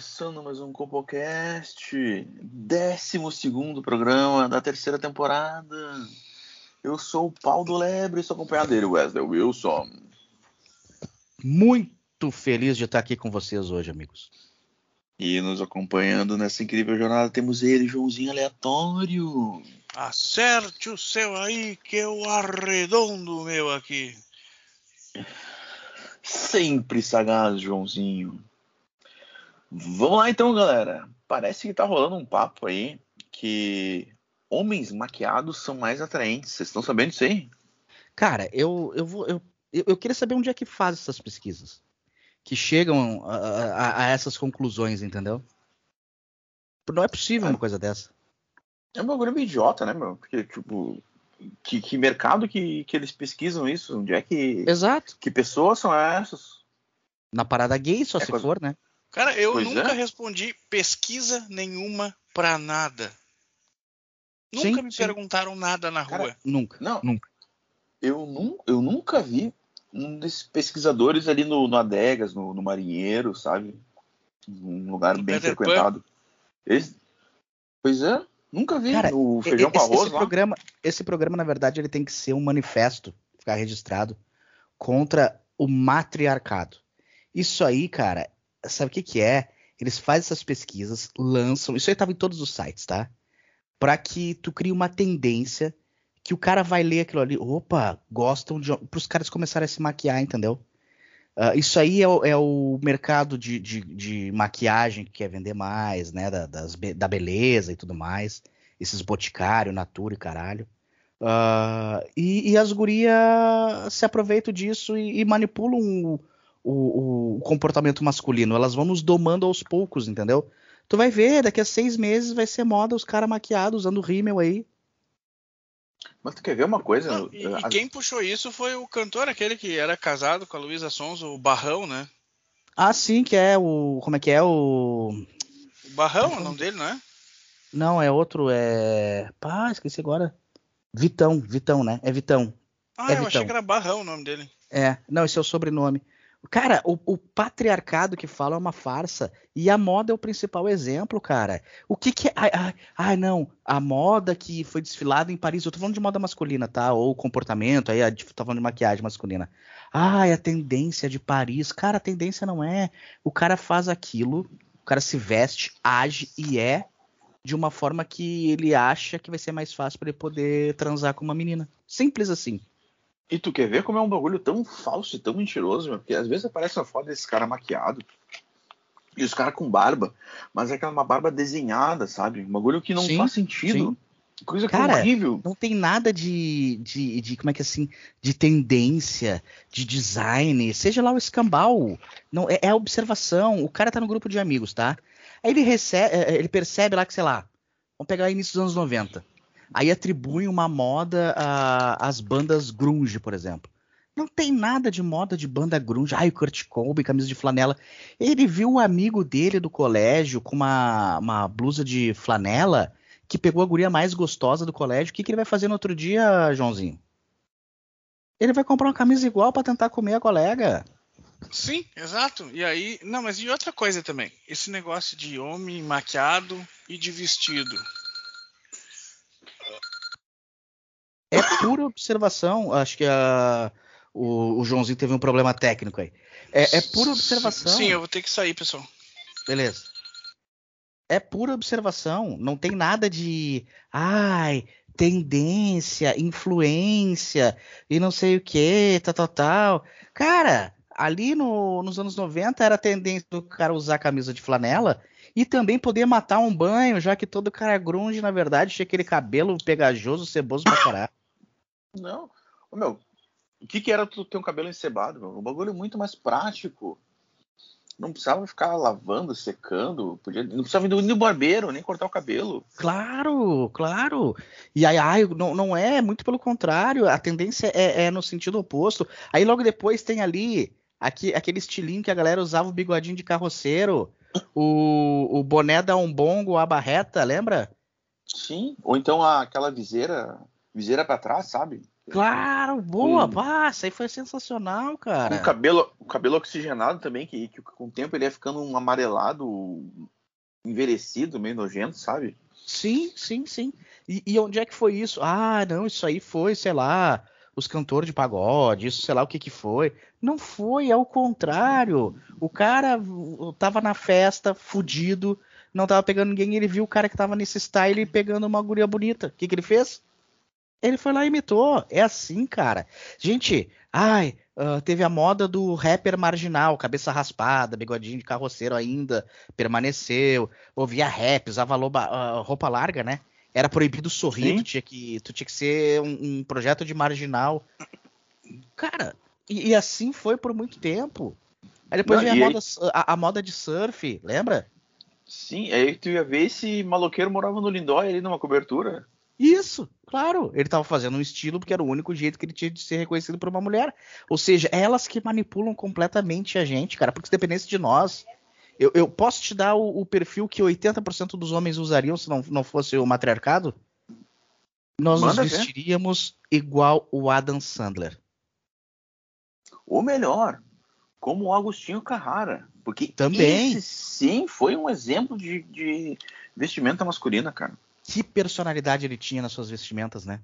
Começando mais um CompoCast, 12 programa da terceira temporada. Eu sou o Paulo Lebre e sou acompanhado dele, Wesley Wilson. Muito feliz de estar aqui com vocês hoje, amigos. E nos acompanhando nessa incrível jornada temos ele, Joãozinho Aleatório. Acerte o seu aí que eu arredondo o meu aqui. Sempre sagaz, Joãozinho. Vamos lá então, galera. Parece que tá rolando um papo aí que homens maquiados são mais atraentes. Vocês estão sabendo disso aí? Cara, eu, eu, vou, eu, eu queria saber onde é que faz essas pesquisas. Que chegam a, a, a essas conclusões, entendeu? Não é possível uma coisa dessa. É um bagulho meio idiota, né, meu? Porque, tipo, que, que mercado que, que eles pesquisam isso? Onde é que. Exato. Que pessoas são essas? Na parada gay, só É se coisa- for, né? Cara, eu Pois nunca é. respondi pesquisa nenhuma pra nada. Nunca Sim, me sim. perguntaram nada na Cara, rua. Nunca. Não. Nunca. Eu, nun, eu nunca vi um desses pesquisadores ali no, no Adegas, no, no Marinheiro, sabe? Um lugar No bem Peter frequentado. Eles- Pois é, nunca vi. Cara, no feijão com esse, arroz esse lá. programa, esse programa, na verdade, ele tem que ser um manifesto, ficar registrado, contra o matriarcado. Isso aí, cara, sabe o que, que é? Eles fazem essas pesquisas, lançam, isso aí tava em todos os sites, tá? Pra que tu crie uma tendência que o cara vai ler aquilo ali, opa, gostam de. Para os caras começarem a se maquiar, entendeu? Ah, isso aí é o, é o mercado de, de, de maquiagem que quer vender mais, né? Da, das da beleza e tudo mais. Esses boticário, natura e caralho. Ah, e, e as gurias se aproveitam disso e, e manipulam o, o- o comportamento masculino. Elas vão nos domando aos poucos, entendeu? Tu vai ver, daqui a seis meses vai ser moda os caras maquiados usando rímel aí. Mas tu quer ver uma coisa? Não, e, e As- quem puxou isso foi o cantor, aquele que era casado com a Luísa Sons, o Barrão, né? Ah, sim, que é o. Como é que é o. O Barrão é o nome dele, não é? Não, é outro, é. Pá, esqueci agora. Vitão, Vitão, né? É Vitão. Ah, É eu achei Vitão. que era Barrão o nome dele. É, não, esse é o sobrenome. Cara, o, o patriarcado que fala é uma farsa. E a moda é o principal exemplo, cara. O que que é. Ai, ai, ai, não. A moda que foi desfilada em Paris. Eu tô falando de moda masculina, tá? Ou comportamento. Aí, a- tô falando de maquiagem masculina. Ai, a tendência de Paris. Cara, a tendência não é. O cara faz aquilo, o cara se veste, age e é de uma forma que ele acha que vai ser mais fácil pra ele poder transar com uma menina. Simples assim. E tu quer ver como é um bagulho tão falso e tão mentiroso, meu? Porque às vezes aparece uma foto desse cara maquiado e os caras com barba, mas é aquela uma barba desenhada, sabe? Um bagulho que não Sim, faz sentido. Coisa que é Cara, horrível. não tem nada de, de, de como é que é assim, de tendência, de design, seja lá o escambau, não é, é a observação. O cara tá no grupo de amigos, tá? Aí ele recebe, eh, ele percebe lá que sei lá, vamos pegar início dos anos 90. Aí atribui uma moda às bandas grunge, por exemplo. Não tem nada de moda de banda grunge. Ai, o Kurt Cobain, camisa de flanela. Ele viu o amigo dele do colégio com uma, uma blusa de flanela que pegou a guria mais gostosa do colégio. O que, que ele vai fazer no outro dia, Joãozinho? Ele vai comprar uma camisa igual pra tentar comer a colega. Sim, exato. E aí, não, mas e outra coisa também. Esse negócio de homem maquiado e de vestido. É pura observação. Acho que a- o, o Joãozinho teve um problema técnico aí. É, é pura observação. Sim, eu vou ter que sair, pessoal. Beleza. É pura observação. Não tem nada de. Ai, tendência, influência e não sei o que, tal, tal, tal. Cara, ali no- nos anos 90 era tendência do cara usar camisa de flanela e também poder matar um banho, já que todo cara grunge, na verdade, tinha aquele cabelo pegajoso, ceboso pra caralho. Não. Ô, meu, o que, que era tu ter um cabelo encebado, meu? Um bagulho muito mais prático. não precisava ficar lavando, secando, podia, não precisava ir no barbeiro, nem cortar o cabelo. Claro, claro. E aí, ai, não, não é, muito pelo contrário, a tendência é, é no sentido oposto. Aí logo depois tem ali aqui, aquele estilinho que a galera usava o bigodinho de carroceiro, o, o boné da Umbongo, a barreta, lembra? Sim, ou então a, aquela viseira, viseira para trás, sabe? Claro, boa, hum. pá, isso aí foi sensacional, cara. O cabelo, o cabelo oxigenado também, que, que com o tempo ele ia ficando um amarelado, envelhecido, meio nojento, sabe? Sim, sim, sim. E, e, onde é que foi isso? Ah, não, isso aí foi, sei lá, os cantores de pagode, isso sei lá o que que foi. Não foi, é o contrário. O cara tava na festa, fudido, não tava pegando ninguém, ele viu o cara que tava nesse style pegando uma guria bonita. O que que ele fez? Ele foi lá e imitou. É assim, cara. Gente, ai, uh, teve a moda do rapper marginal, cabeça raspada, bigodinho de carroceiro ainda, permaneceu. Ouvia rap, usava loba, uh, roupa larga, né? Era proibido sorrir, tu tinha, que, tu tinha que ser um, um projeto de marginal. Cara, e, e, assim foi por muito tempo. Aí depois Não, veio a moda, aí... a, a, moda de surf, lembra? Sim, aí tu ia ver esse maloqueiro morava no Lindóia ali numa cobertura. Isso, claro. Ele estava fazendo um estilo porque era o único jeito que ele tinha de ser reconhecido por uma mulher. Ou seja, elas que manipulam completamente a gente, cara. Porque se dependesse de nós. Eu, eu posso te dar o, o, perfil que 80% dos homens usariam se não, não fosse o matriarcado? Nós Manda nos vestiríamos ver. igual o Adam Sandler. Ou melhor, como o Agostinho Carrara. Porque também esse, sim foi um exemplo de, de vestimenta masculina, cara que personalidade ele tinha nas suas vestimentas, né?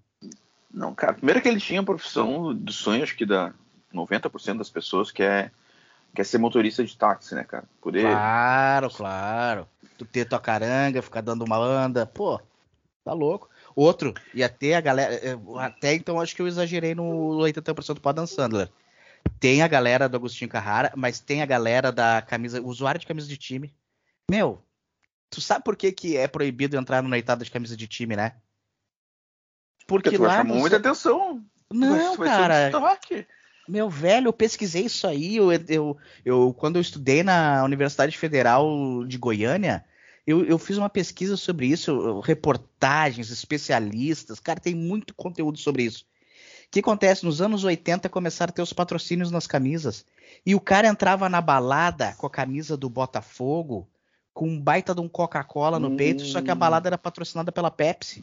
Não, cara, primeiro que ele tinha a profissão do sonho, acho que da 90% das pessoas, que é, que é ser motorista de táxi, né, cara? Poder... Claro, claro. Tu ter tua caranga, ficar dando uma anda, pô, tá louco. Outro, e até a galera, eh, até então acho que eu exagerei no 80% do Adam Sandler. Tem a galera do Agostinho Carrara, mas tem a galera da camisa, usuário de camisa de time. Meu, Tu sabe por que, que é proibido entrar no noitada de camisa de time, né? Porque, Porque lá. Chamou muita atenção. Não, cara. Meu velho, eu pesquisei isso aí. Eu, eu, eu, quando eu estudei na Universidade Federal de Goiânia, eu, eu fiz uma pesquisa sobre isso, reportagens, especialistas. Cara, tem muito conteúdo sobre isso. O que acontece? Nos anos 80 começaram a ter os patrocínios nas camisas. E o cara entrava na balada com a camisa do Botafogo com um baita de um Coca-Cola no hum. peito, só que a hum. balada era patrocinada pela Pepsi.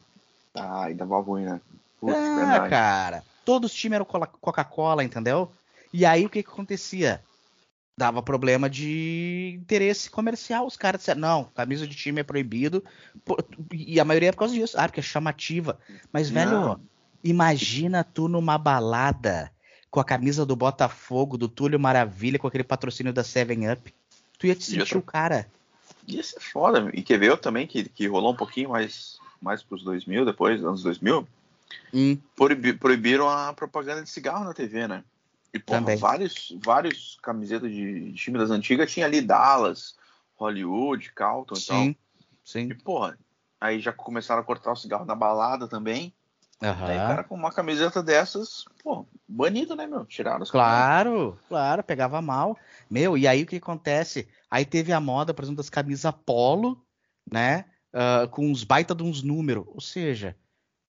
Ah, ainda mal ruim, né? Putz, ah, cara. Todos os times eram Coca-Cola, entendeu? E aí o que que acontecia? Dava problema de interesse comercial. Os caras disseram, não, camisa de time é proibido. E a maioria é por causa disso. Ah, porque é chamativa. Mas, não. velho, imagina tu numa balada com a camisa do Botafogo, do Túlio Maravilha, com aquele patrocínio da Seven Up. Tu ia te sentir o cara. Ia ser foda. E quer ver também que, que rolou um pouquinho mais, mais pros 2000, depois, anos 2000? Hum. Proibi, proibiram a propaganda de cigarro na TV, né? E, porra, vários, vários camisetas de, de time das antigas tinha ali Dallas, Hollywood, Calton e tal. Sim. E, porra, aí já começaram a cortar o cigarro na balada também. Uhum. Aí o cara com uma camiseta dessas, pô, banido, né, meu? Tiraram os Claro, caras. claro, pegava mal. Meu, e aí o que acontece? Aí teve a moda, por exemplo, das camisas polo, né? Uh, com uns baita de uns números. Ou seja,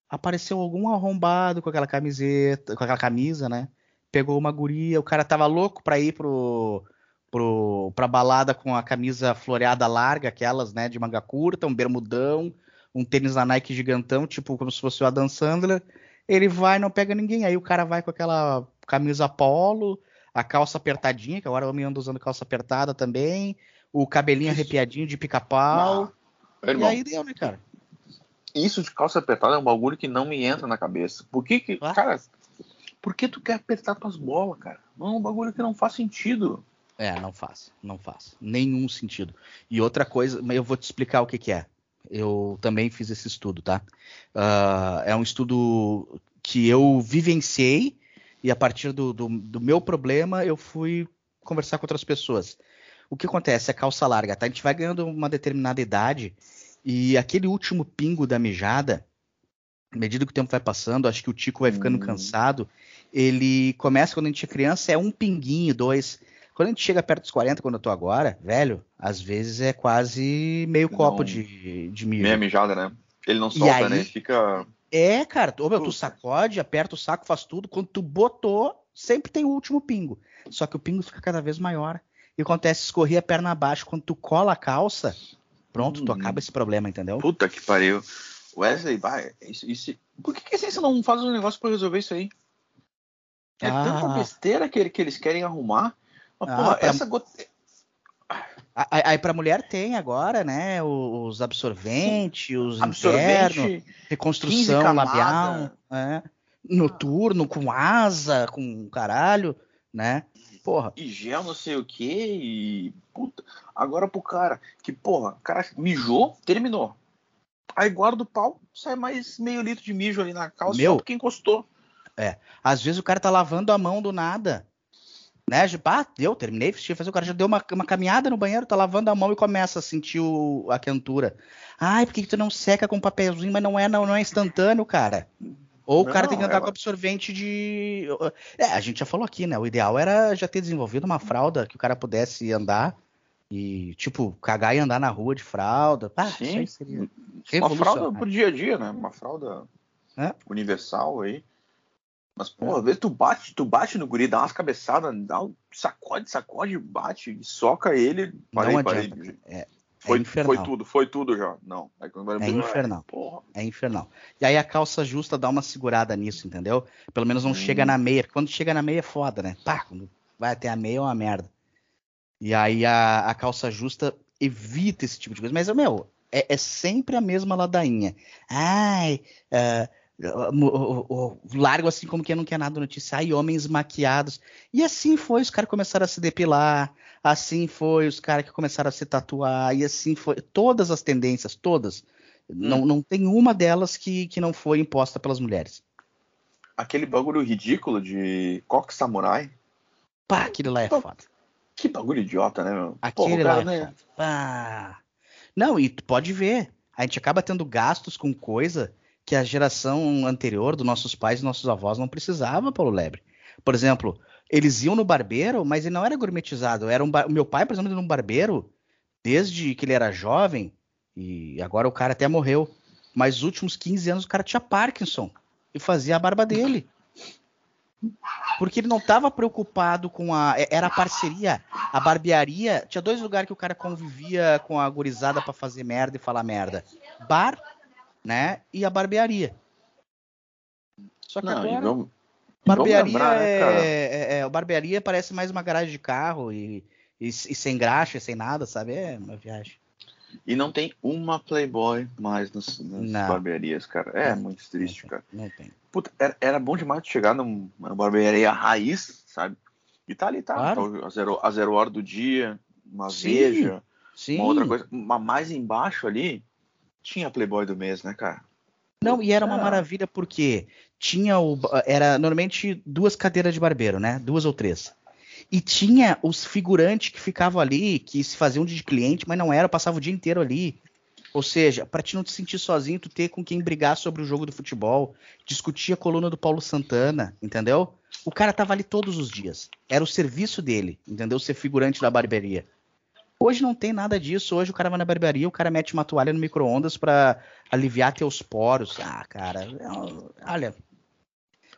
apareceu algum arrombado com aquela camiseta, com aquela camisa, né? Pegou uma guria, o cara tava louco pra ir pro, pro, pra balada com a camisa floreada larga, aquelas, né, de manga curta, um bermudão, um tênis da Nike gigantão, tipo como se fosse o Adam Sandler. Ele vai, não pega ninguém. Aí o cara vai com aquela camisa polo, a calça apertadinha, que agora o homem anda usando calça apertada também, o cabelinho Isso. arrepiadinho de pica-pau. E aí deu, né, cara? Isso de calça apertada é um bagulho que não me entra na cabeça. Por que que, ah? cara, por que tu quer apertar tuas bolas, cara? Não é um bagulho que não faz sentido. É, não faz, não faz. Nenhum sentido. E outra coisa, eu vou te explicar o que, que é. Eu também fiz esse estudo, tá? Uh, é um estudo que eu vivenciei e a partir do, do, do, meu problema eu fui conversar com outras pessoas. O que acontece? A calça larga, tá? A gente vai ganhando uma determinada idade e aquele último pingo da mijada, à medida que o tempo vai passando, acho que o tico vai ficando hum. cansado. Ele começa quando a gente é criança, é um pinguinho, dois. Quando a gente chega perto dos 40, quando eu tô agora, velho, às vezes é quase meio copo Não. de, de mijo. Meia mijada, né? Ele não solta, aí- né? Ele fica. É, cara, tu, ô, meu, tu sacode, aperta o saco, faz tudo. Quando tu botou, sempre tem o último pingo. Só que o pingo fica cada vez maior. E acontece escorrer a perna abaixo. Quando tu cola a calça, pronto, tu Hum. acaba esse problema, entendeu? Puta que pariu. Wesley, vai. Isso, isso- Por que, que a ciência não faz um negócio pra resolver isso aí? É Ah. tanta besteira que, que eles querem arrumar. Mas, Ah, porra, pra- essa a- Aí pra mulher tem agora, né? Os absorventes, os internos, Absorvente, 15 reconstrução labial, é, noturno, com asa, com caralho, né? Porra, e gel, não sei o que. E. Puta. Agora pro cara que, porra, o cara mijou, terminou. Aí guarda o pau, sai mais meio litro de mijo ali na calça Meu. só porque encostou. às vezes o cara tá lavando a mão do nada. Né? Deu, terminei, fui fazer, o cara já deu uma, uma caminhada no banheiro, tá lavando a mão e começa a sentir o- a quentura. Ai, por que, que tu não seca com papelzinho, mas não é, não, não é instantâneo, cara. Ou o cara tem que andar ela- com absorvente de. É, a gente já falou aqui, né? O ideal era já ter desenvolvido uma fralda que o cara pudesse andar e, tipo, cagar e andar na rua de fralda. Ah, Sim. isso aí seria. Uma fralda pro dia a dia, né? Uma fralda É. universal aí. Mas, porra, às vezes tu bate, tu bate no guri, dá umas cabeçadas, dá um sacode, sacode, bate, e soca ele. Parei, Não parei. adianta, É, Foi, infernal. foi tudo, foi tudo já. Não. Vai É infernal. Porra. É infernal. E aí a calça justa dá uma segurada nisso, entendeu? Pelo menos não Hum. chega na meia. Quando chega na meia é foda, né? Pá, quando vai até a meia é uma merda. E aí a, a calça justa evita esse tipo de coisa. Mas, meu, é, é sempre a mesma ladainha. Ai, o- largo assim como quem não quer nada notícia. Ai, homens maquiados. E assim foi, os caras começaram a se depilar. Assim foi, os caras que começaram a se tatuar. E assim foi. Todas as tendências, todas. Não, não tem uma delas que, que não foi imposta pelas mulheres. Aquele bagulho ridículo de coque samurai. Pá, aquele lá é Pô, foda. Que bagulho idiota, né, meu? Aquele o lá cara, é né? foda. Pá. Não, e tu pode ver. A gente acaba tendo gastos com coisa que a geração anterior dos nossos pais e nossos avós não precisava, Paulo Lebre. Por exemplo, eles iam no barbeiro, mas ele não era gourmetizado. Era um bar... Meu pai, por exemplo, era um barbeiro desde que ele era jovem, e agora o cara até morreu. Mas os últimos 15 anos o cara tinha Parkinson e fazia a barba dele. Porque ele não estava preocupado com a. é- Era a parceria. A barbearia. Tinha dois lugares que o cara convivia com a gurizada pra fazer merda e falar merda: bar, né? E a barbearia. Só que Não, agora. vamos, Barbearia lembrar, né, é, é, é- barbearia parece mais uma garagem de carro e, e, e sem graxa, sem nada, sabe? É uma viagem. E não tem uma Playboy mais nas, nas barbearias, cara. É Não, muito triste, não cara. Não tem. Puta, era, era bom demais chegar num- numa barbearia raiz, sabe? E tá ali, tá. Claro. tá a, zero, a zero hora do dia, uma Sim, veja, Sim. uma outra coisa. Mas mais embaixo ali, tinha Playboy do mês, né, cara? Não, e era uma Ah. maravilha porque tinha o. Era normalmente duas cadeiras de barbeiro, né? Duas ou três. E tinha os figurantes que ficavam ali, que se faziam de cliente, mas não era, passava o dia inteiro ali. Ou seja, pra te não te sentir sozinho, tu ter com quem brigar sobre o jogo do futebol, discutir a coluna do Paulo Santana, entendeu? O cara tava ali todos os dias. Era o serviço dele, entendeu? Ser figurante da barbearia. Hoje não tem nada disso. Hoje o cara vai na barbearia, o cara mete uma toalha no micro-ondas pra aliviar teus poros. Ah, cara, é olha.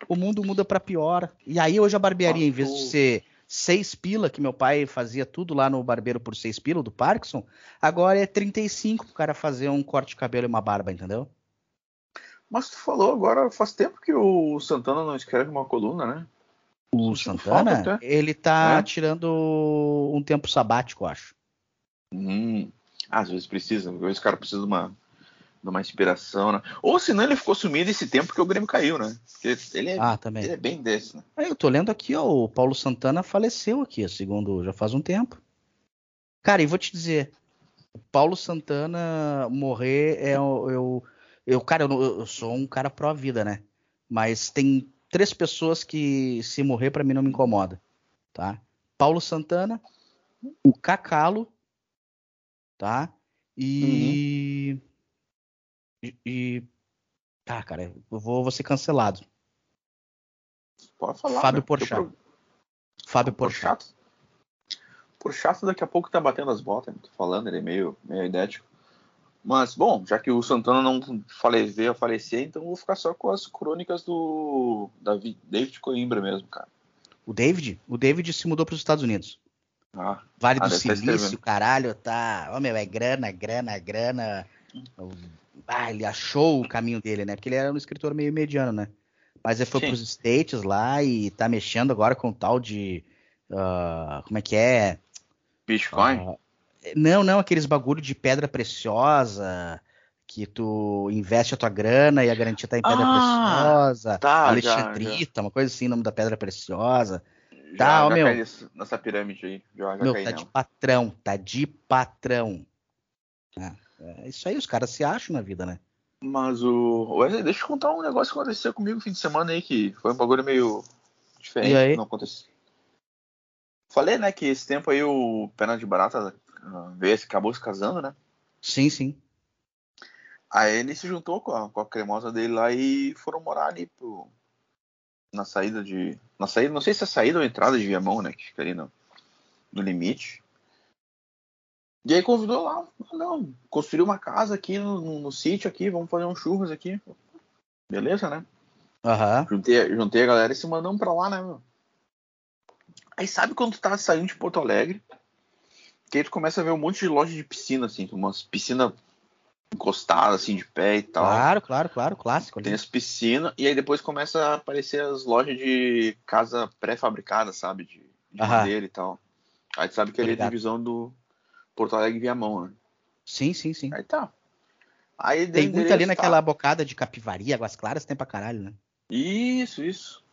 O mundo muda pra pior. E aí hoje a barbearia, em vez de ser seis pila, que meu pai fazia tudo lá no barbeiro por seis pila, do Parkinson, agora é 35 pro cara fazer um corte de cabelo e uma barba, entendeu? Mas tu falou agora, faz tempo que o Santana não escreve uma coluna, né? O Sentindo Santana, falta ele tá É. tirando um tempo sabático, acho. Hum, às vezes precisa, às vezes o cara precisa de uma, de uma inspiração, né? Ou senão ele ficou sumido esse tempo que o Grêmio caiu, né? Porque ele é, Ah, também. ele é bem desse, né? Aí eu tô lendo aqui, ó, o Paulo Santana faleceu aqui, segundo já faz um tempo. Cara, e vou te dizer, o Paulo Santana morrer é o- eu, eu cara, eu, eu sou um cara pró-vida, né? Mas tem três pessoas que se morrer pra mim não me incomoda, tá? Paulo Santana, o Cacalo, tá? E e, e tá, cara, eu vou, vou ser cancelado. Pode falar. Fábio né? Porchat. Pro- Fábio Porchat. Porchat? daqui a pouco tá batendo as botas, tô falando, ele é meio, meio idético. Mas, bom, já que o Santana não fale, veio a falecer, então vou ficar só com as crônicas do David Coimbra mesmo, cara. O David? O David se mudou para os Estados Unidos. Ah, Vale do tá Silício, caralho, tá. Ó, meu, é grana, grana, grana. Ah, ele achou o caminho dele, né? Porque ele era um escritor meio mediano, né? Mas ele foi Sim. pros States lá e tá mexendo agora com o tal de. ah, como é que é? Bitcoin? Ah, não, não, aqueles bagulho de pedra preciosa. Que tu investe a tua grana e a garantia tá em pedra Ah, preciosa. tá, Alexandrita, uma coisa assim, nome da pedra preciosa. Já, tá, já meu. caí nessa, pirâmide aí. Já, já Meu, caí tá de patrão, tá de patrão. É, é isso aí, os caras se acham na vida, né? Mas o. Wesley, deixa eu contar um negócio que aconteceu comigo no fim de semana aí, que foi um bagulho meio diferente. E aí? Não aconteceu. Falei, né, que esse tempo aí o Perna de Barata ah, veio, acabou se casando, né? Sim, sim. Aí ele se juntou com a, com a cremosa dele lá e foram morar ali pro, na saída de. Na saída, não sei se é saída ou entrada de Viamão, né? Que fica ali no, no limite. E aí convidou lá, "Ah, não, construiu uma casa aqui no, no- no sítio aqui, vamos fazer um churras aqui. Beleza, né? Aham. Juntei, juntei a galera e se mandamos pra lá, né, meu? Aí sabe quando tu tá saindo de Porto Alegre, que aí tu começa a ver um monte de loja de piscina, assim, umas piscinas encostadas, assim, de pé e tal. Claro, claro, claro, clássico. Tem as piscinas, e aí depois começa a aparecer as lojas de casa pré-fabricada, sabe? De, de Aham. madeira e tal. Aí tu sabe que Tô ali é a divisão do Porto Alegre Viamão, né? Sim, sim, sim. Aí tá. Aí Tem muito ali endereço, naquela tá. bocada de Capivari, Águas Claras, tem pra caralho, né? Isso, isso.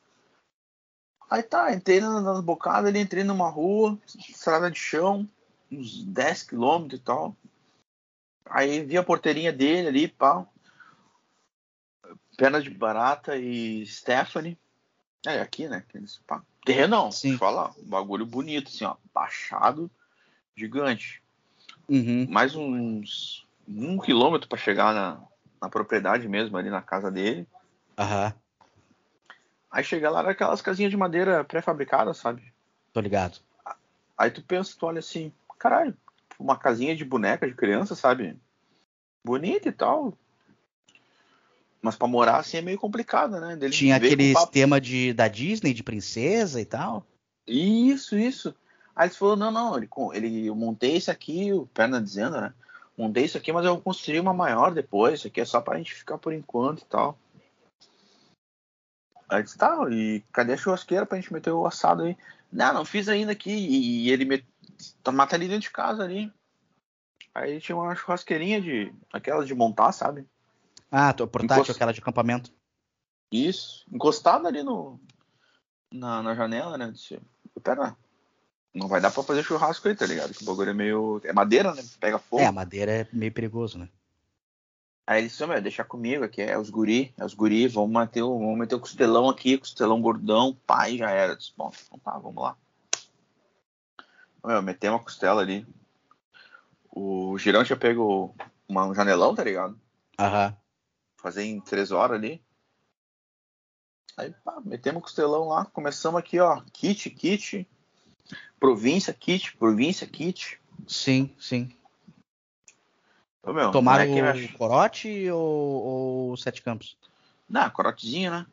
Aí tá, entrei na- nas bocadas ali, entrei numa rua, estrada de chão, uns 10 quilômetros e tal. Aí vi a porteirinha dele ali, pá. Perna de barata e Stephanie. É, aqui, né? Pá. Terrenão, Sim. falar. Um bagulho bonito, assim, ó. Baixado, gigante. Uhum. Mais uns um quilômetro pra chegar na, na propriedade mesmo, ali na casa dele. Aham, Aí chega lá, era aquelas casinhas de madeira pré-fabricadas, sabe? tô ligado. Aí tu pensa, tu olha assim, caralho, uma casinha de boneca de criança, sabe? Bonita e tal. Mas pra morar assim é meio complicado, né? Dele Tinha aquele tema de, da Disney, de princesa e tal. Isso, isso. Aí ele falou, não, não, ele, ele, eu montei esse aqui, o Perna dizendo, né? Montei isso aqui, mas eu vou construir uma maior depois. Isso aqui é só pra gente ficar por enquanto e tal. Aí disse, tá, e cadê a churrasqueira pra gente meter o assado aí? Não, não fiz ainda aqui. E, ele me... tá mata ali dentro de casa ali. Aí tinha uma churrasqueirinha de. aquela de montar, sabe? Ah, tô- portátil, Encost- aquela de acampamento. Isso. Encostada ali no. Na, na janela, né? Disse, pera, não vai dar pra fazer churrasco aí, tá ligado? Que o bagulho é meio. É madeira, né? Pega fogo. É, a madeira é meio perigoso, né? Aí ele disse, meu, deixa comigo aqui, é os guri, é os guri, vamos meter o, vamos meter o costelão aqui, costelão gordão, pai, já era. Eu disse, bom, então tá, vamos lá. Meu, uma costela ali. O girão tinha pego uma- um janelão, tá ligado? Aham. Fazer em três horas ali. Aí, pá, metemos o costelão lá, começamos aqui, ó, kit, kit, província, kit, província, kit. Sim, sim. Ô, meu, Tomaram é o corote ou, ou Sete Campos? Não, corotezinho, né?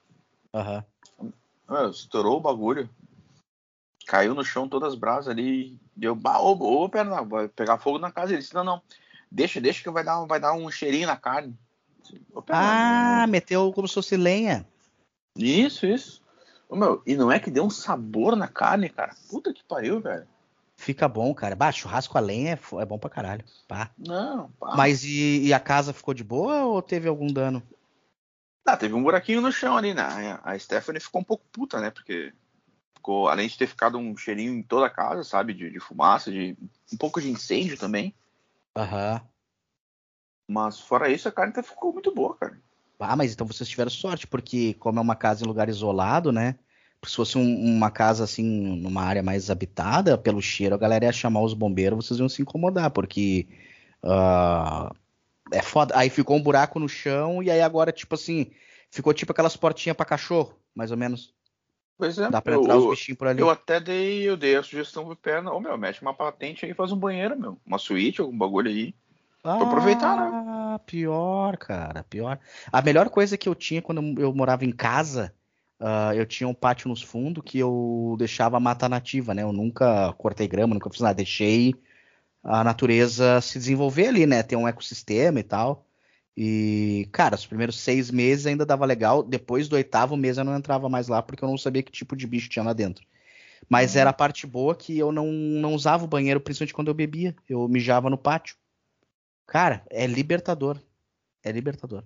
Aham. Meu, estourou o bagulho. Caiu no chão todas as brasas ali. Deu, bah, ô, perna, vai pegar fogo na casa. Ele disse, não, não, deixa, deixa que vai dar, vai dar um cheirinho na carne. Ô, perna, Ah, meteu como se fosse lenha. Isso, isso. Ô, meu, e não é que deu um sabor na carne, cara? Puta que pariu, velho. Fica bom, cara. Bah, churrasco a lenha é, é bom pra caralho. Pá. Não, pá. Mas e, e a casa ficou de boa ou teve algum dano? Ah, teve um buraquinho no chão ali, né? A Stephanie ficou um pouco puta, né? Porque ficou, além de ter ficado um cheirinho em toda a casa, sabe? De, de fumaça, de um pouco de incêndio também. Aham. Mas fora isso, a carne até ficou muito boa, cara. Ah, mas então vocês tiveram sorte, porque como é uma casa em lugar isolado, né? Se fosse um- uma casa assim, numa área mais habitada, pelo cheiro, a galera ia chamar os bombeiros, vocês iam se incomodar, porque ah, é foda. Aí ficou um buraco no chão e aí agora, tipo assim, ficou tipo aquelas portinhas pra cachorro, mais ou menos. Pois é. Dá pra eu, entrar os eu- bichinhos por ali. eu até dei, eu dei a sugestão pro perna. Ô, meu, mete uma patente aí e faz um banheiro, meu. Uma suíte, algum bagulho aí. pra aproveitar, né? Ah, pior, cara, pior. A melhor coisa que eu tinha quando eu morava em casa, ah, eu tinha um pátio nos fundos que eu deixava a mata nativa, né? Eu nunca cortei grama, nunca fiz nada, deixei a natureza se desenvolver ali, né? Ter um ecossistema e tal. E, cara, os primeiros seis meses ainda dava legal. Depois do oitavo mês eu não entrava mais lá porque eu não sabia que tipo de bicho tinha lá dentro. Mas era a parte boa que eu não, não usava o banheiro, principalmente quando eu bebia. Eu mijava no pátio. Cara, é libertador. É libertador.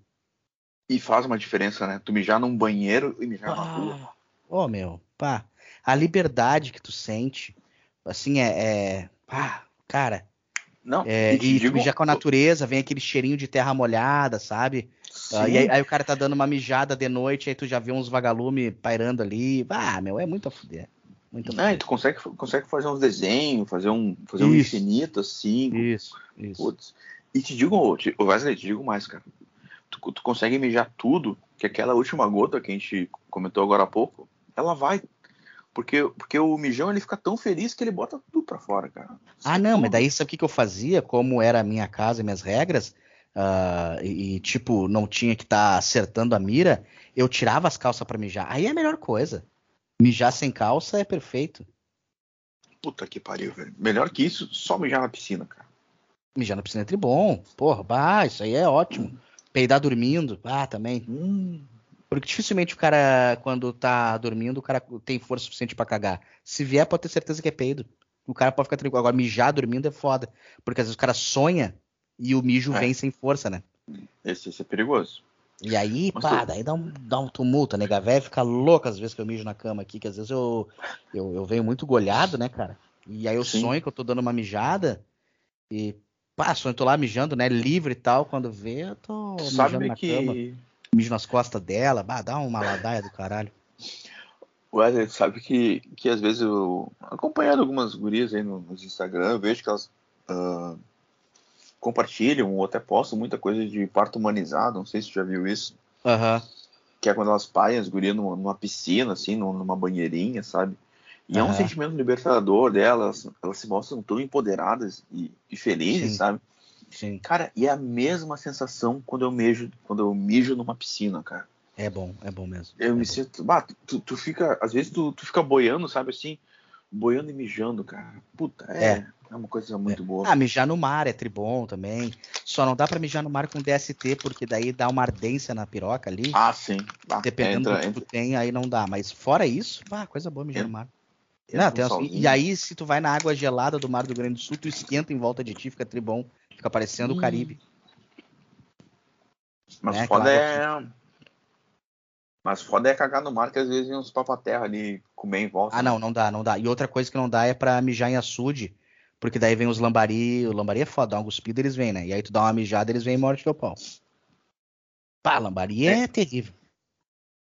E faz uma diferença, né? Tu mijar num banheiro e mijar na rua. Ah, Ô, meu, pá. A liberdade que tu sente, assim, é. é pá, cara. Não, É, e digo- mijar com a natureza, vem aquele cheirinho de terra molhada, sabe? Ah, e aí, aí o cara tá dando uma mijada de noite, aí tu já vê uns vagalume pairando ali. Ah, meu, é muito a fuder. Muito a fuder. tu consegue, consegue fazer uns desenhos, fazer um, fazer um infinito assim. Isso, isso. Putz. E te digo, te- Wesley, te digo mais, cara. Tu, tu consegue mijar tudo, que aquela última gota que a gente comentou agora há pouco, ela vai. Porque, porque o mijão ele fica tão feliz que ele bota tudo pra fora, cara. Ah, não, mas daí sabe o que, que eu fazia? Como era a minha casa e minhas regras, ah, e, tipo, não tinha que estar acertando a mira, eu tirava as calças pra mijar. Aí é a melhor coisa. Mijar sem calça é perfeito. Puta que pariu, velho. Melhor que isso, só mijar na piscina, cara. Mijar na piscina é tribom. Porra, bah, isso aí é ótimo. Peidar dormindo, ah, também. Hum. Porque dificilmente o cara, quando tá dormindo, o cara tem força suficiente pra cagar. Se vier, pode ter certeza que é peido. O cara pode ficar tranquilo. Agora, mijar dormindo é foda. Porque às vezes o cara sonha e o mijo É. vem sem força, né? Esse, esse é perigoso. E aí, Mas pá, tu- daí dá um, dá um tumulto, a nega véia fica louca às vezes que eu mijo na cama aqui, que às vezes eu, eu, eu venho muito golhado, né, cara? E aí eu Sim. sonho que eu tô dando uma mijada e, pá, sonho, tô lá mijando, né, livre e tal, quando vê, eu tô mijando Sabe na que. cama, mijo nas costas dela, bah, dá uma ladaia do caralho. Wesley, sabe que, que às vezes eu acompanhando algumas gurias aí no, nos Instagram, eu vejo que elas ah, compartilham ou até postam muita coisa de parto humanizado, não sei se você já viu isso, Aham, que é quando elas paiam as gurias numa, numa piscina, assim, num- numa banheirinha, sabe? E é um sentimento libertador delas, elas se mostram tão empoderadas e, e felizes, Sim. sabe? Sim, Cara, e é a mesma sensação quando eu mijo, quando eu mijo numa piscina, cara. é bom, é bom mesmo. Eu é me bom. sinto. Bah, tu, tu fica. Às vezes tu, tu fica boiando, sabe assim? Boiando e mijando, cara. Puta, é. É. É, uma coisa muito boa. Ah, mijar no mar é tribom também. Só não dá pra mijar no mar com DST, porque daí dá uma ardência na piroca ali. Ah, sim. Ah, Dependendo entra, do que entra, tu tem, aí não dá. Mas fora isso, bah, coisa boa mijar no mar. Não, um e aí, se tu vai na água gelada do Mar do Grande do Sul, tu esquenta em volta de ti, fica tribom. Fica parecendo o Hum. Caribe. Mas né, foda aquela é. Mas foda é cagar no mar, que às vezes vem uns papaterra ali comer em volta. Ah, não, não dá, não dá. E outra coisa que não dá é pra mijar em açude, porque daí vem os lambari. O lambari é foda, dá uma cuspida, eles vêm, né? E aí tu dá uma mijada, eles vêm e morde teu pau. Pá, lambari é, terrível.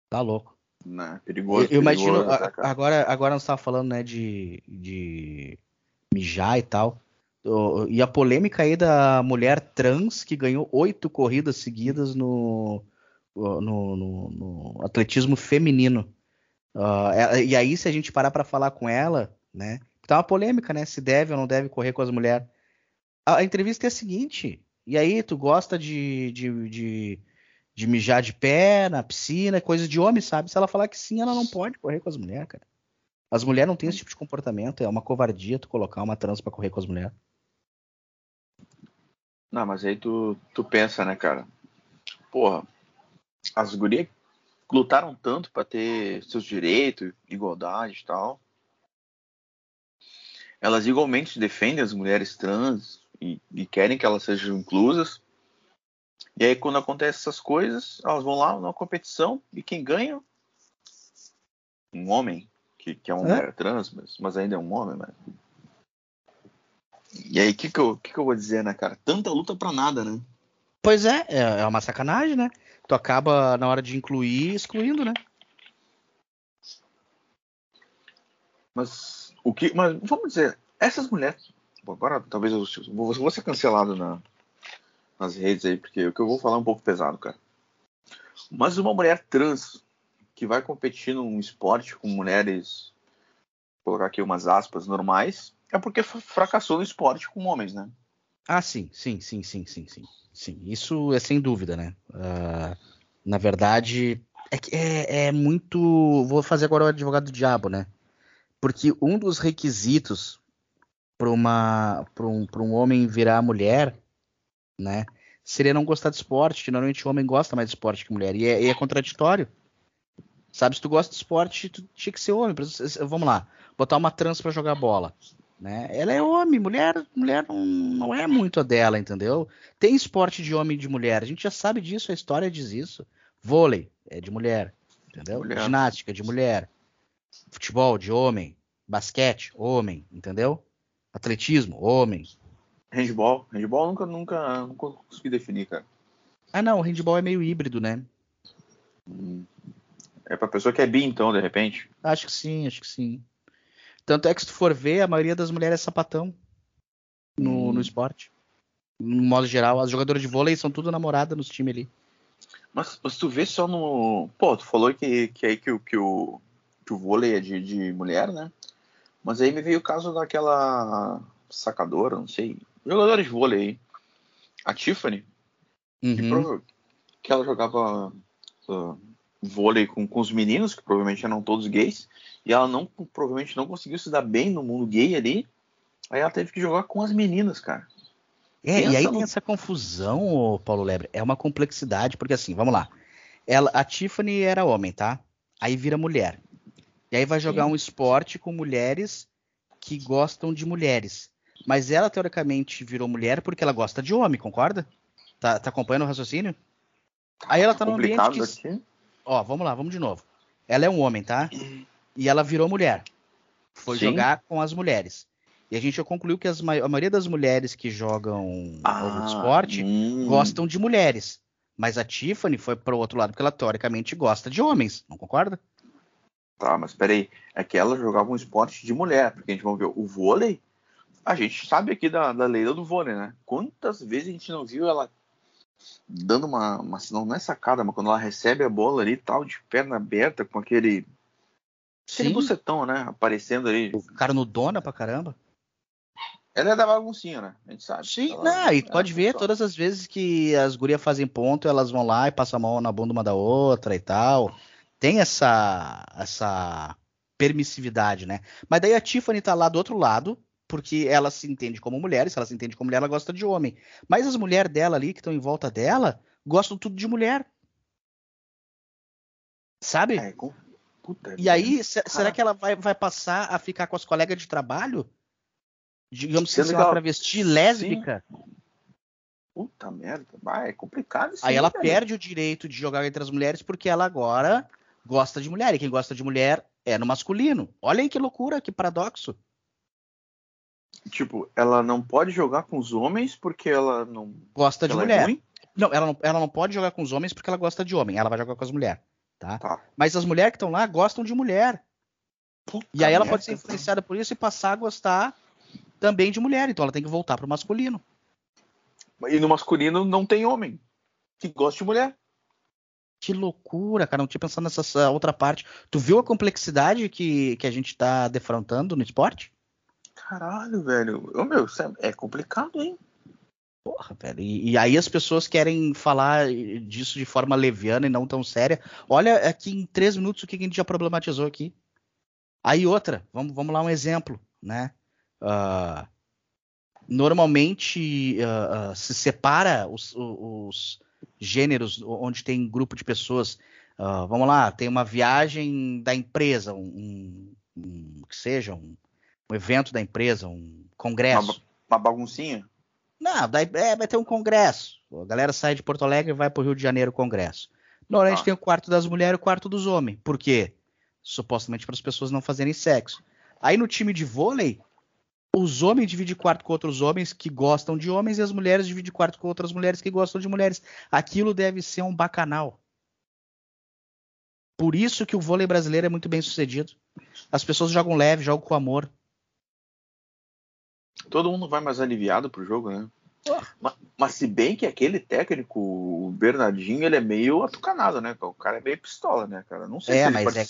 Tá louco. Né? Perigoso. Eu, eu imagino, perigoso, a- tá, agora, agora nós estávamos falando, né, de, de mijar e tal. E a polêmica aí da mulher trans que ganhou oito corridas seguidas no, no, no- no atletismo feminino. É- e aí, se a gente parar para falar com ela, né? Tá uma polêmica, né? Se deve ou não deve correr com as mulheres. A, a entrevista é a seguinte. E aí, tu gosta de, de, de, de mijar de pé na piscina, coisa de homem, sabe? Se ela falar que sim, ela não pode correr com as mulheres, cara. As mulheres não têm esse tipo de comportamento. É uma covardia tu colocar uma trans pra correr com as mulheres. Não, mas aí tu, tu pensa, né, cara? Porra, as gurias lutaram tanto pra ter seus direitos, igualdade e tal. Elas igualmente defendem as mulheres trans e, e querem que elas sejam inclusas. E aí, quando acontecem essas coisas, elas vão lá numa competição e quem ganha? Um homem, que, que é uma É. mulher trans, mas, mas ainda é um homem, né? E aí, o que, que, eu, que, que eu vou dizer, né, cara? Tanta luta pra nada, né? Pois é, é, é uma sacanagem, né? Tu acaba, na hora de incluir, excluindo, né? Mas o que. Mas vamos dizer, essas mulheres. Bom, agora talvez eu vou, vou ser cancelado na, nas redes aí, porque o que eu vou falar é um pouco pesado, cara. Mas uma mulher trans que vai competir num esporte com mulheres, vou colocar aqui umas aspas normais, é porque fracassou no esporte com homens, né? Ah, sim, sim, sim, sim, sim, sim. Sim, isso é sem dúvida, né? Uh, na verdade, é, é, é muito. Vou fazer agora o advogado do diabo, né? Porque um dos requisitos para um, um homem virar mulher, né? Seria não gostar de esporte, que normalmente o homem gosta mais de esporte que mulher. E é, e é contraditório. Sabe, se tu gosta de esporte, tu tinha que ser homem. Vamos lá, botar uma trans para jogar bola. Né? Ela é homem, mulher, mulher não, não é muito a dela, entendeu? Tem esporte de homem e de mulher, a gente já sabe disso, a história diz isso. Vôlei é de mulher, entendeu? Mulher. Ginástica de mulher, futebol de homem, basquete, homem, entendeu? Atletismo, homem. Handball, handball nunca, nunca, nunca consegui definir, cara. Ah, não, o handball é meio híbrido, né? Hum. É pra pessoa que é bi, então, de repente? Acho que sim, acho que sim. Tanto é que se tu for ver, a maioria das mulheres é sapatão no, hum. no esporte. No modo geral, as jogadoras de vôlei são tudo namorada nos times ali. Mas, tu vê só no. Pô, tu falou que, que aí que, que, o, que o vôlei é de, de mulher, né? Mas aí me veio o caso daquela sacadora, não sei, jogadora de vôlei aí. A Tiffany, uhum. que, que, ela jogava uh, vôlei com, com os meninos, que provavelmente eram todos gays, e ela não provavelmente não conseguiu se dar bem no mundo gay ali. Aí ela teve que jogar com as meninas, cara. É, Pensa e aí no... tem essa confusão, Paulo Lebre. É uma complexidade, porque assim, vamos lá. Ela, a Tiffany era homem, tá? Aí vira mulher. E aí vai jogar Sim. um esporte com mulheres que gostam de mulheres. Mas ela, teoricamente, virou mulher porque ela gosta de homem, concorda? Tá, tá acompanhando o raciocínio? Aí ela tá, num ambiente que. Aqui. Ó, vamos lá, vamos de novo. Ela é um homem, tá? E ela virou mulher. Foi Sim. jogar com as mulheres. E a gente já concluiu que as, a maioria das mulheres que jogam ah, esporte hum. gostam de mulheres. Mas a Tiffany foi pro outro lado, porque ela teoricamente gosta de homens, não concorda? Tá, mas peraí. É que ela jogava um esporte de mulher, porque a gente vai ver o vôlei. A gente sabe aqui da, da lei do vôlei, né? Quantas vezes a gente não viu ela dando uma, uma. Não, não é sacada, mas quando ela recebe a bola ali tal, de perna aberta, com aquele. Sim. Bucetão, né? Aparecendo aí. O cara no dona pra caramba. Ela é da baguncinha, né? A gente sabe. Sim, ela, não, e pode ver todas as vezes que as gurias fazem ponto, elas vão lá e passam a mão na bunda uma da outra e tal. Tem essa essa permissividade, né? Mas daí a Tiffany tá lá do outro lado, porque ela se entende como mulher, e se ela se entende como mulher, ela gosta de homem. Mas as mulheres dela ali, que estão em volta dela, gostam tudo de mulher. Sabe? É, puta, e aí, será que ela vai, vai passar a ficar com as colegas de trabalho? Digamos que seja uma travesti lésbica? Sim. Puta merda, é complicado isso. Aí, aí ela velho. perde o direito de jogar entre as mulheres porque ela agora gosta de mulher. E quem gosta de mulher é no masculino. Olha aí que loucura, que paradoxo. Tipo, ela não pode jogar com os homens porque ela não. Gosta de ela é mulher. É não, ela não, ela não pode jogar com os homens porque ela gosta de homem. Ela vai jogar com as mulheres. Tá? tá. Mas as mulheres que estão lá gostam de mulher. Puta e aí ela pode ser influenciada por isso e passar a gostar também de mulher. Então ela tem que voltar pro masculino. E no masculino não tem homem que gosta de mulher. Que loucura, cara. Não tinha pensado nessa outra parte. Tu viu a complexidade que, que a gente tá defrontando no esporte? Caralho, velho. Ô, meu, é, é complicado, hein? Porra, velho. E, e, aí as pessoas querem falar disso de forma leviana e não tão séria. Olha aqui em três minutos o que a gente já problematizou aqui. Aí outra, vamos, vamos lá um exemplo, né? Uh, normalmente uh, uh, se separa os, os, gêneros onde tem grupo de pessoas. vamos lá, tem uma viagem da empresa, um, um, um que seja um, um evento da empresa, um congresso. Uma, uma baguncinha? Não, daí, é, vai ter um congresso. A galera sai de Porto Alegre e vai para o Rio de Janeiro congresso. Normalmente ah. tem o quarto das mulheres e o quarto dos homens. Por quê? Supostamente para as pessoas não fazerem sexo. Aí no time de vôlei, os homens dividem quarto com outros homens que gostam de homens e as mulheres dividem quarto com outras mulheres que gostam de mulheres. Aquilo deve ser um bacanal. Por isso que o vôlei brasileiro é muito bem sucedido. As pessoas jogam leve, jogam com amor. Todo mundo vai mais aliviado pro jogo, né? Mas, mas, se bem que aquele técnico, o Bernardinho, ele é meio atucanado, né? O cara é meio pistola, né, cara? Não sei é, se mas pode... é...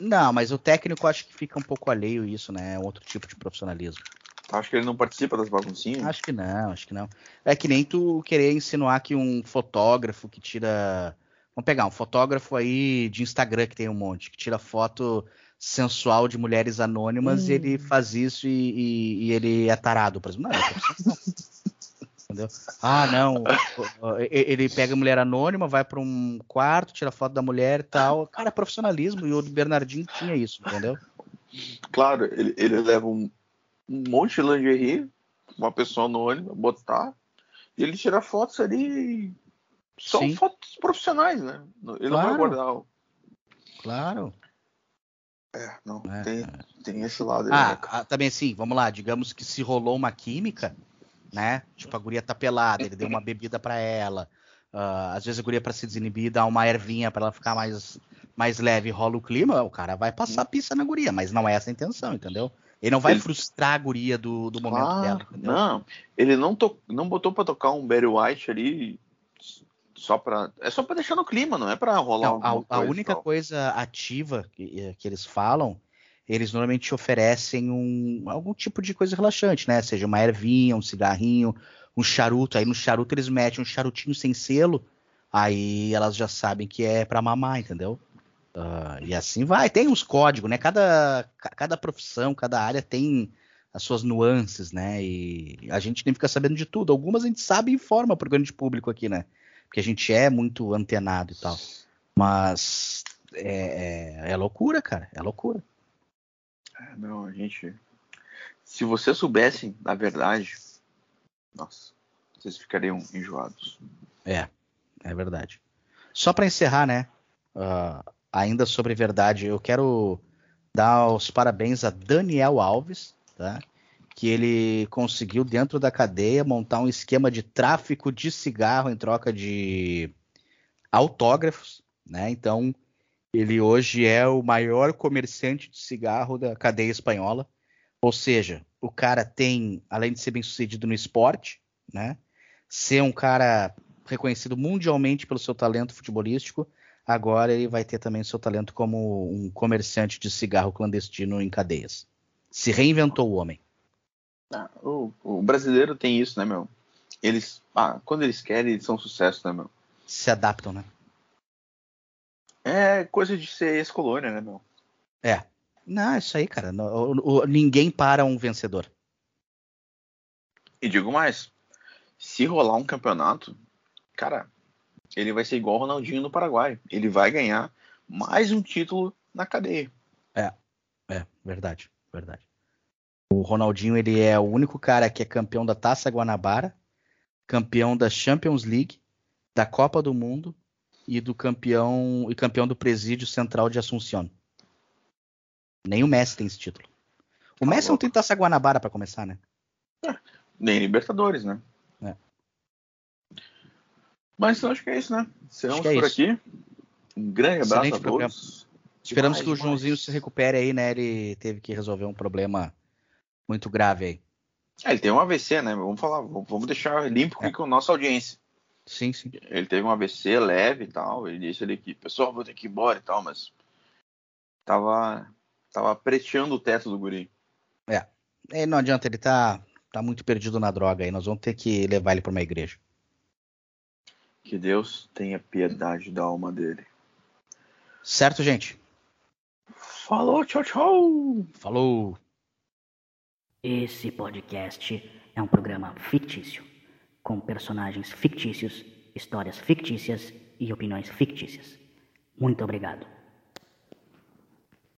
Não, mas o técnico acho que fica um pouco alheio isso, né? É um outro tipo de profissionalismo. Acho que ele não participa das baguncinhas? Acho que não, acho que não. É que nem tu querer insinuar que um fotógrafo que tira. Vamos pegar um fotógrafo aí de Instagram que tem um monte, que tira foto sensual de mulheres anônimas, hum. ele faz isso e, e, e, ele é tarado, por exemplo. Não, é Entendeu? Ah, não. Ele pega a mulher anônima, vai para um quarto, tira foto da mulher e tal. Cara, é profissionalismo. E o Bernardinho tinha isso, entendeu? Claro, ele, ele leva um, um monte de lingerie, uma pessoa anônima, botar, e ele tira fotos ali. São Sim. fotos profissionais, né? Ele claro. não vai guardar. Claro. É, não, é, tem, tem esse lado aí. Ah, né, também assim, vamos lá, digamos que se rolou uma química, né? Tipo, a guria tá pelada, ele deu uma bebida para ela. Uh, às vezes a guria para se desinibir dá uma ervinha para ela ficar mais, mais leve, rola o clima, o cara vai passar pista na guria, mas não é essa a intenção, entendeu? Ele não vai ele... frustrar a guria do, do momento ah, dela. Entendeu? Não, ele não, to... não botou para tocar um Barry White ali só para é só para deixar no clima, não é para rolar não, a, a única coisa ativa que, eh, que eles falam, eles normalmente oferecem um algum tipo de coisa relaxante, né? Seja uma ervinha, um cigarrinho, um charuto. Aí no charuto eles metem um charutinho sem selo. Aí elas já sabem que é para mamar, entendeu? Uh, e assim vai. Tem os códigos, né? Cada, cada profissão, cada área tem as suas nuances, né? E a gente nem fica sabendo de tudo. Algumas a gente sabe e informa para o grande público aqui, né? Porque a gente é muito antenado e tal. Mas é, é, é loucura, cara, é loucura. É, não, a gente. Se vocês soubessem, na verdade, nossa, vocês ficariam enjoados. É, é verdade. Só para encerrar, né? Uh, ainda sobre verdade, eu quero dar os parabéns a Daniel Alves, tá? Que ele conseguiu, dentro da cadeia, montar um esquema de tráfico de cigarro em troca de autógrafos, né? Então, ele hoje é o maior comerciante de cigarro da cadeia espanhola. Ou seja, o cara tem, além de ser bem sucedido no esporte, né? Ser um cara reconhecido mundialmente pelo seu talento futebolístico, agora ele vai ter também seu talento como um comerciante de cigarro clandestino em cadeias. Se reinventou o homem. Ah, o, o, brasileiro tem isso, né, meu? Eles, ah, quando eles querem, eles são sucesso, né, meu? Se adaptam, né? É coisa de ser ex-colônia, né, meu? É. Não, isso aí, cara. No, o, ninguém para um vencedor. E digo mais, se rolar um campeonato, cara, ele vai ser igual o Ronaldinho no Paraguai. Ele vai ganhar mais um título na cadeia. É, é, verdade, verdade. O Ronaldinho ele é o único cara que é campeão da Taça Guanabara, campeão da Champions League, da Copa do Mundo e do campeão e campeão do Presídio Central de Assunção. Nem o Messi tem esse título. O tá Messi não tem Taça Guanabara para começar, né? É, nem Libertadores, né? É. Mas eu acho que é isso, né? Seremos é por isso. aqui. Um grande abraço Excelente a programa. todos. Esperamos demais, que o Joãozinho demais. se recupere aí, né? Ele teve que resolver um problema muito grave aí. É, ele tem um AVC, né? Vamos falar, vamos deixar limpo aqui é. com a nossa audiência. Sim, sim. Ele teve um AVC leve e tal. Ele disse ali que, pessoal, vou ter que ir embora e tal, mas tava, tava preteando o teto do guri. É. E não adianta, ele tá, tá muito perdido na droga aí. Nós vamos ter que levar ele para uma igreja. Que Deus tenha piedade da alma dele. Certo, gente? Falou, tchau, tchau. Falou. Esse podcast é um programa fictício, com personagens fictícios, histórias fictícias e opiniões fictícias. Muito obrigado.